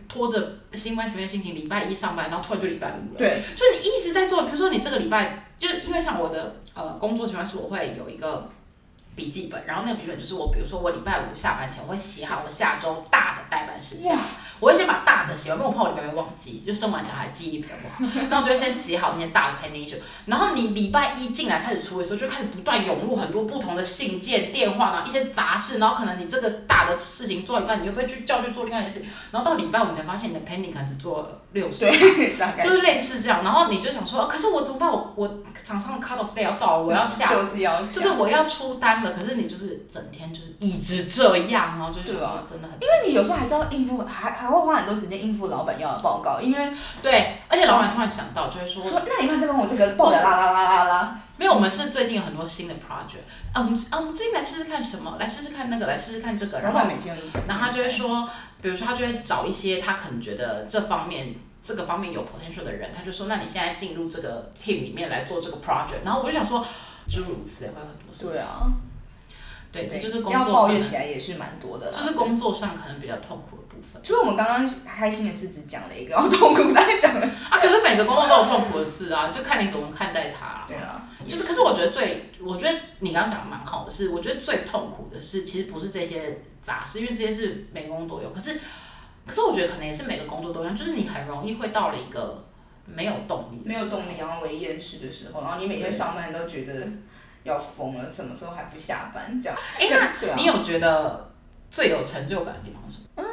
Speaker 1: 拖着新班学院心情，礼拜一上班，然后突然就礼拜五了。
Speaker 2: 对，
Speaker 1: 就你一直在做，比如说你这个礼拜，就是因为像我的呃工作情况是我会有一个笔记本，然后那个笔记本就是我，比如说我礼拜五下班前我会写好我下周大的代办事项，我会先把大的写完，因为我怕我礼拜会忘记，就生完小孩记忆力比较不好，然后我就会先写好那些大的 pending issue，然后你礼拜一进来开始处理的时候，就开始不断涌入很多不同的信件、电话，然后一些杂事，然后可能你这个大的事情做一半，你又被去叫去做另外一件事情，然后到礼拜五你才发现你的 pending 可能只做了六十。
Speaker 2: 对，
Speaker 1: 就是类似这样，然后你就想说，哦可是我怎么办？我我场上的 cut off day 要到了，我要下，<laughs>
Speaker 2: 就是要下。
Speaker 1: 就是我要出单了，可是你就是整天就是一直这样，然后就是
Speaker 2: 对啊
Speaker 1: 真的很
Speaker 2: 因为你有时候还是要应付，还还会花很多时间应付老板要的报告，因为
Speaker 1: 对，而且老板突然想到就会说，
Speaker 2: 说那你看再帮我这个报的啦啦啦啦啦，
Speaker 1: 没有，我们是最近有很多新的 project，啊，我们啊，我们最近来试试看什么，来试试看那个，来试试看这个，然后
Speaker 2: 每天有。
Speaker 1: 然后他就会说，比如说他就会找一些他可能觉得这方面这个方面有 potential 的人，他就说，那你现在进入这个 team 里面来做这个 project，然后我就想说，诸如此类会有很多事情。
Speaker 2: 对啊，
Speaker 1: 对，这就是工
Speaker 2: 要抱怨起来也是蛮多的。
Speaker 1: 就是工作上可能比较痛苦的部分
Speaker 2: 就是我们刚刚开心的事只讲了一个，然后痛苦大概讲了。
Speaker 1: 啊。可是每个工作都有痛苦的事啊，就看你怎么看待它、
Speaker 2: 对啊，
Speaker 1: 就是，可是我觉得最，我觉得你刚刚讲的蛮好的是，我觉得最痛苦的是，其实不是这些杂事，因为这些是每个工作都有。可是，可是我觉得可能也是每个工作都一样，就是你很容易会到了一个没有动力，
Speaker 2: 没有动力，然后为厌世的时候，然后你每天上班都觉得要疯了，什么时候还不下班？这样。
Speaker 1: 哎、<laughs> 那
Speaker 2: 啊，
Speaker 1: 你有觉得最有成就感的地方是什么？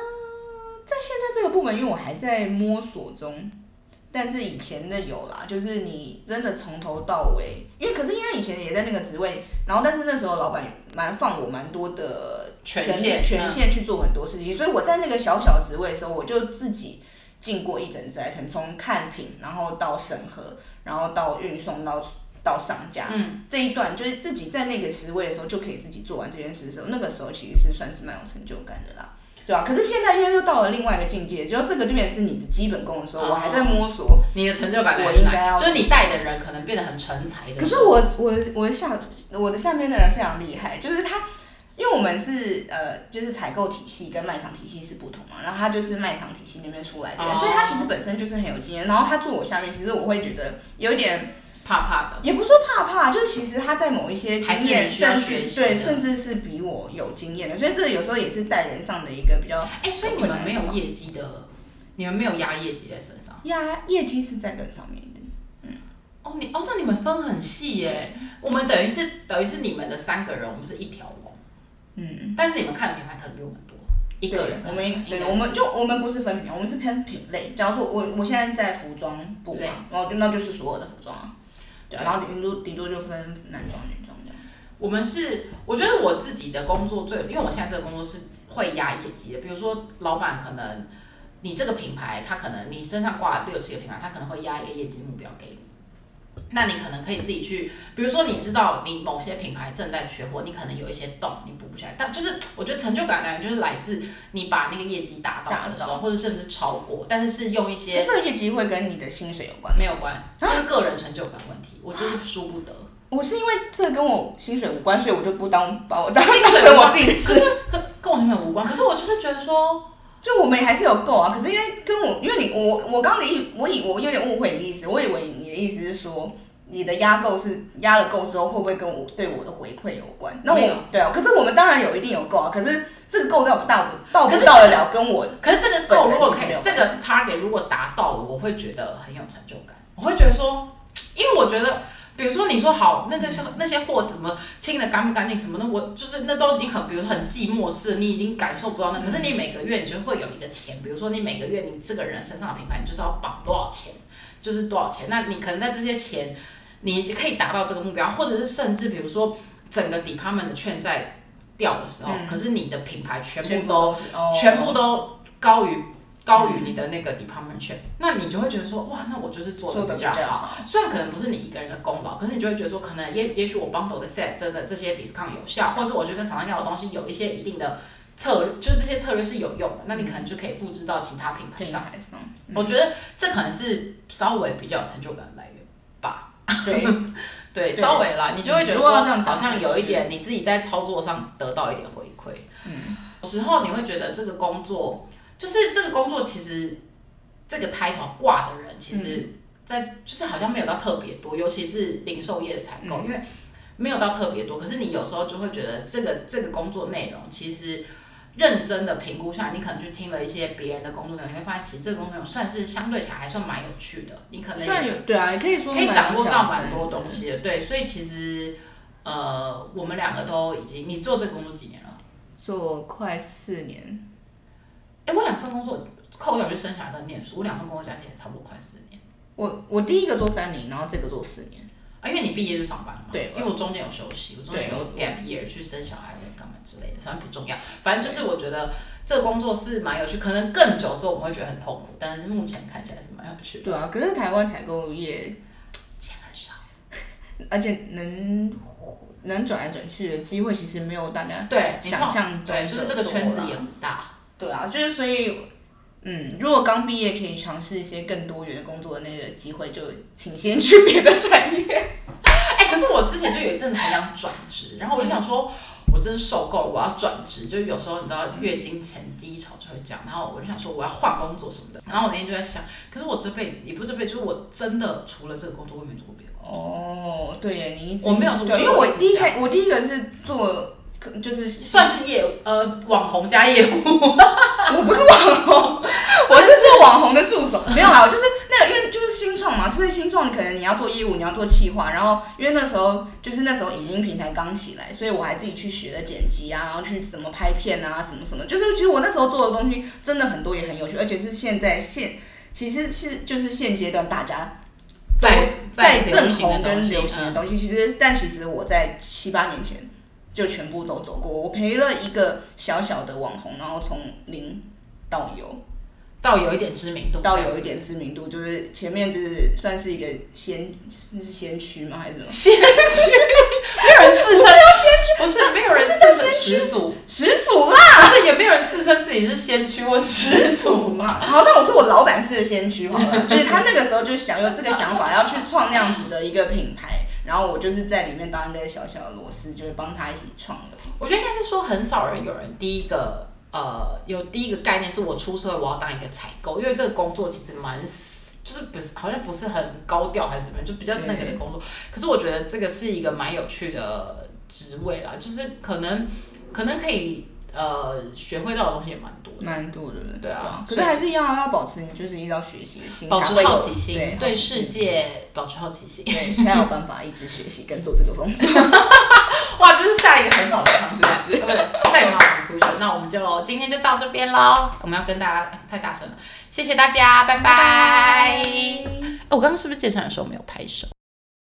Speaker 2: 在现在这个部门，因为我还在摸索中，但是以前的有啦，就是你真的从头到尾，因为可是因为以前也在那个职位，然后但是那时候老板蛮放我蛮多的
Speaker 1: 权限
Speaker 2: 权限去做很多事情，所以我在那个小小职位的时候，我就自己进过一整斋藤，从看品，然后到审核，然后到运送到到上架，
Speaker 1: 嗯，
Speaker 2: 这一段就是自己在那个职位的时候就可以自己做完这件事的时候，那个时候其实是算是蛮有成就感的啦。对啊，可是现在因为又到了另外一个境界，就是这个就变成是你的基本功的时候，
Speaker 1: 哦
Speaker 2: 我还在摸索。
Speaker 1: 你的成就感
Speaker 2: 我？应该要
Speaker 1: 就是你带的人可能变得很成才的。
Speaker 2: 可是我我我的下我的下面的人非常厉害，就是他，因为我们是呃就是采购体系跟卖场体系是不同嘛，然后他就是卖场体系那边出来的人，
Speaker 1: 哦
Speaker 2: 所以他其实本身就是很有经验。然后他做我下面，其实我会觉得有点
Speaker 1: 怕怕的，
Speaker 2: 也不是说怕怕，就是其实他在某一些经验，甚至对，甚至是比我有经验的，所以这个有时候也是带人上的一个比较
Speaker 1: 哎、所以你们没有业绩的，你们没有压业绩在身上。
Speaker 2: 压业绩是在更上面的。
Speaker 1: 嗯哦，你哦，那你们分很细耶。我们等于是等于是你们的三个人，我们是一条龙，
Speaker 2: 嗯，
Speaker 1: 但是你们看的品牌可能比我们多，一个人
Speaker 2: 我们对我们就我们不是分品，我们是偏品类。假如说我我现在在服装部嘛，然后就那就是所有的服装啊，对啊，然后顶多顶多就分男装女装这样。
Speaker 1: 我们是，我觉得我自己的工作最，因为我现在这个工作是会压业绩的。比如说，老板可能你这个品牌，他可能你身上挂六七个品牌，他可能会压一个业绩目标给你。那你可能可以自己去，比如说你知道你某些品牌正在缺货，你可能有一些洞你补不起来，但就是我觉得成就感来源就是来自你把那个业绩达到的时候，或者甚至超过，但是是用一些
Speaker 2: 这个业绩会跟你的薪水有关？
Speaker 1: 没有关，这是个人成就感问题，我就是输不得。
Speaker 2: 我是因为这跟我薪水无关，所以我就不当把我当
Speaker 1: 薪水
Speaker 2: 成我自己的事。
Speaker 1: 是可跟我薪水无关，可是我就是觉得说。
Speaker 2: 就我们还是有够啊，可是因为跟我，因为你我我刚刚的意，我以我有点误会你的意思，我以为你的意思是说你的压够是压了够之后会不会跟我对我的回馈有关？那我对啊，可是我们当然有一定有够啊，可是这个够到不到到不到得了跟我
Speaker 1: 可是这个够，如果可以这个 target 如果达到了，我会觉得很有成就感。我会觉得说，因为我觉得，比如说你说好那个像那些货怎么清的干不干净什么的，我就是那都已经很，比如很寂寞式，你已经感受不到那。可是你每个月你就会有一个钱，比如说你每个月你这个人身上的品牌，你就是要绑多少钱，就是多少钱。那你可能在这些钱，你可以达到这个目标，或者是甚至比如说整个 department 的券在掉的时候，
Speaker 2: 嗯
Speaker 1: 可是你的品牌全
Speaker 2: 全
Speaker 1: 部都。
Speaker 2: 哦
Speaker 1: 全部都高于高于你的那个 department 券，那你就会觉得说，哇，那我就是做
Speaker 2: 做的
Speaker 1: 的比较好。虽然可能不是你一个人的功劳，可是你就会觉得说，可能也也许我 bundle 的 set 真的这些 discount 有效，或者是我觉得跟厂商要的东西有一些一定的策略，就是这些策略是有用的，那你可能就可以复制到其他品牌上。
Speaker 2: 上，
Speaker 1: 我觉得这可能是稍微比较有成就感的来源吧。<laughs>
Speaker 2: 对，
Speaker 1: 对，
Speaker 2: 对
Speaker 1: 稍微啦，你就会觉得说，
Speaker 2: 这样
Speaker 1: 好像有一点你自己在操作上得到一点回馈。嗯，有时候你会觉得这个工作，就是这个工作其实这个 title 挂的人，其实在就是好像没有到特别多，尤其是零售业的采购，因为没有到特别多。可是你有时候就会觉得这个这个工作内容其实。认真的评估下来，你可能去听了一些别人的工作内容，你会发现其实这个工作内容算是相对起来还算蛮有趣的。你可能
Speaker 2: 对啊，也可以说
Speaker 1: 可以掌握到蛮多东西的，对，所以其实呃，我们两个都已经，你做这个工作几年了？
Speaker 2: 做快四年，
Speaker 1: 哎、我两份工作扣掉就生小孩跟念书，我两份工作加起来差不多快四年
Speaker 2: 我我第一个做三年，然后这个做四年，
Speaker 1: 啊，因为你毕业就上班了嘛，
Speaker 2: 对
Speaker 1: 因为我中间有休息，我中间有 gap year 去生小孩或者干嘛之类的，反正不重要，反正就是我觉得这个工作是蛮有趣，可能更久之后我们会觉得很痛苦，但是目前看起来是蛮有趣的，
Speaker 2: 对啊，可是台湾采购业，
Speaker 1: 钱很少。<laughs>
Speaker 2: 而且能能转来转去的机会其实没有大家
Speaker 1: 对，
Speaker 2: 想象中
Speaker 1: 对，就是这个圈子也很大。
Speaker 2: 对啊，就是所以，嗯，如果刚毕业可以尝试一些更多元的工作的那个机会，就请先去别的产业。<laughs>
Speaker 1: 哎、可是我之前就有一阵子很想转职，然后我就想说，我真的受够了，我要转职。就有时候你知道月经前低潮就会这样，然后我就想说我要换工作什么的。然后我那天就在想，可是我这辈子也不是这辈子，就是我真的除了这个工作，我也没做过别的工作。
Speaker 2: 哦，对耶，你
Speaker 1: 我没有做
Speaker 2: 过，因为
Speaker 1: 我
Speaker 2: 我第一开我第一个是做，就是
Speaker 1: 算是业呃网红加业务，<laughs>
Speaker 2: 我不是网红，我是做网红的助手。<laughs> 没有啊，我就是那个，因为就是新创嘛，所以新创可能你要做业务，你要做企划，然后因为那时候就是那时候影音平台刚起来，所以我还自己去学了剪辑啊，然后去怎么拍片啊，什么什么，就是其实我那时候做的东西真的很多，也很有趣，而且是现在现其实是就是现阶段大家
Speaker 1: 在
Speaker 2: 在正红跟流行的
Speaker 1: 嗯。
Speaker 2: 东西，其实但其实我在七八年前就全部都走过，我陪了一个小小的网红，然后从零到有。
Speaker 1: 到有一点知名度，
Speaker 2: 到有一点知名度，就是前面就是算是一个先，那是先驱吗？还是什么
Speaker 1: 先驱，<laughs> 没有人自称要先驱不是没有人自称始祖，
Speaker 2: 始祖啦？
Speaker 1: 不是也没有人自称自己是先驱或始祖嘛。<laughs>
Speaker 2: 好，那我说我老板是先驱好了，就是他那个时候就想有这个想法，要去创那样子的一个品牌，然后我就是在里面当一个小小的螺丝，就是帮他一起创的。
Speaker 1: 我觉得应该是说很少人有人第一个呃有第一个概念是我出社会我要当一个采购，因为这个工作其实蛮就是不是好像不是很高调还是怎么样，就比较那个的工作。可是我觉得这个是一个蛮有趣的职位啦，就是可能可能可以呃学会到的东西也蛮多的。
Speaker 2: 蛮多的，
Speaker 1: 对啊
Speaker 2: 可是还是一样要保持你就是一直要学习的心，
Speaker 1: 保持好奇心，
Speaker 2: 对
Speaker 1: 对世界保持好奇心。
Speaker 2: 对，才有办法一直学习跟做这个工作。<laughs>
Speaker 1: 哇，这是下一个很好的尝试，
Speaker 2: 是
Speaker 1: 不是？<laughs> 下一个很好的 conclusion。那我们就今天就到这边喽。我们要跟大家太大声了，谢谢大家，拜拜。我刚刚是不是介绍的时候没有拍手？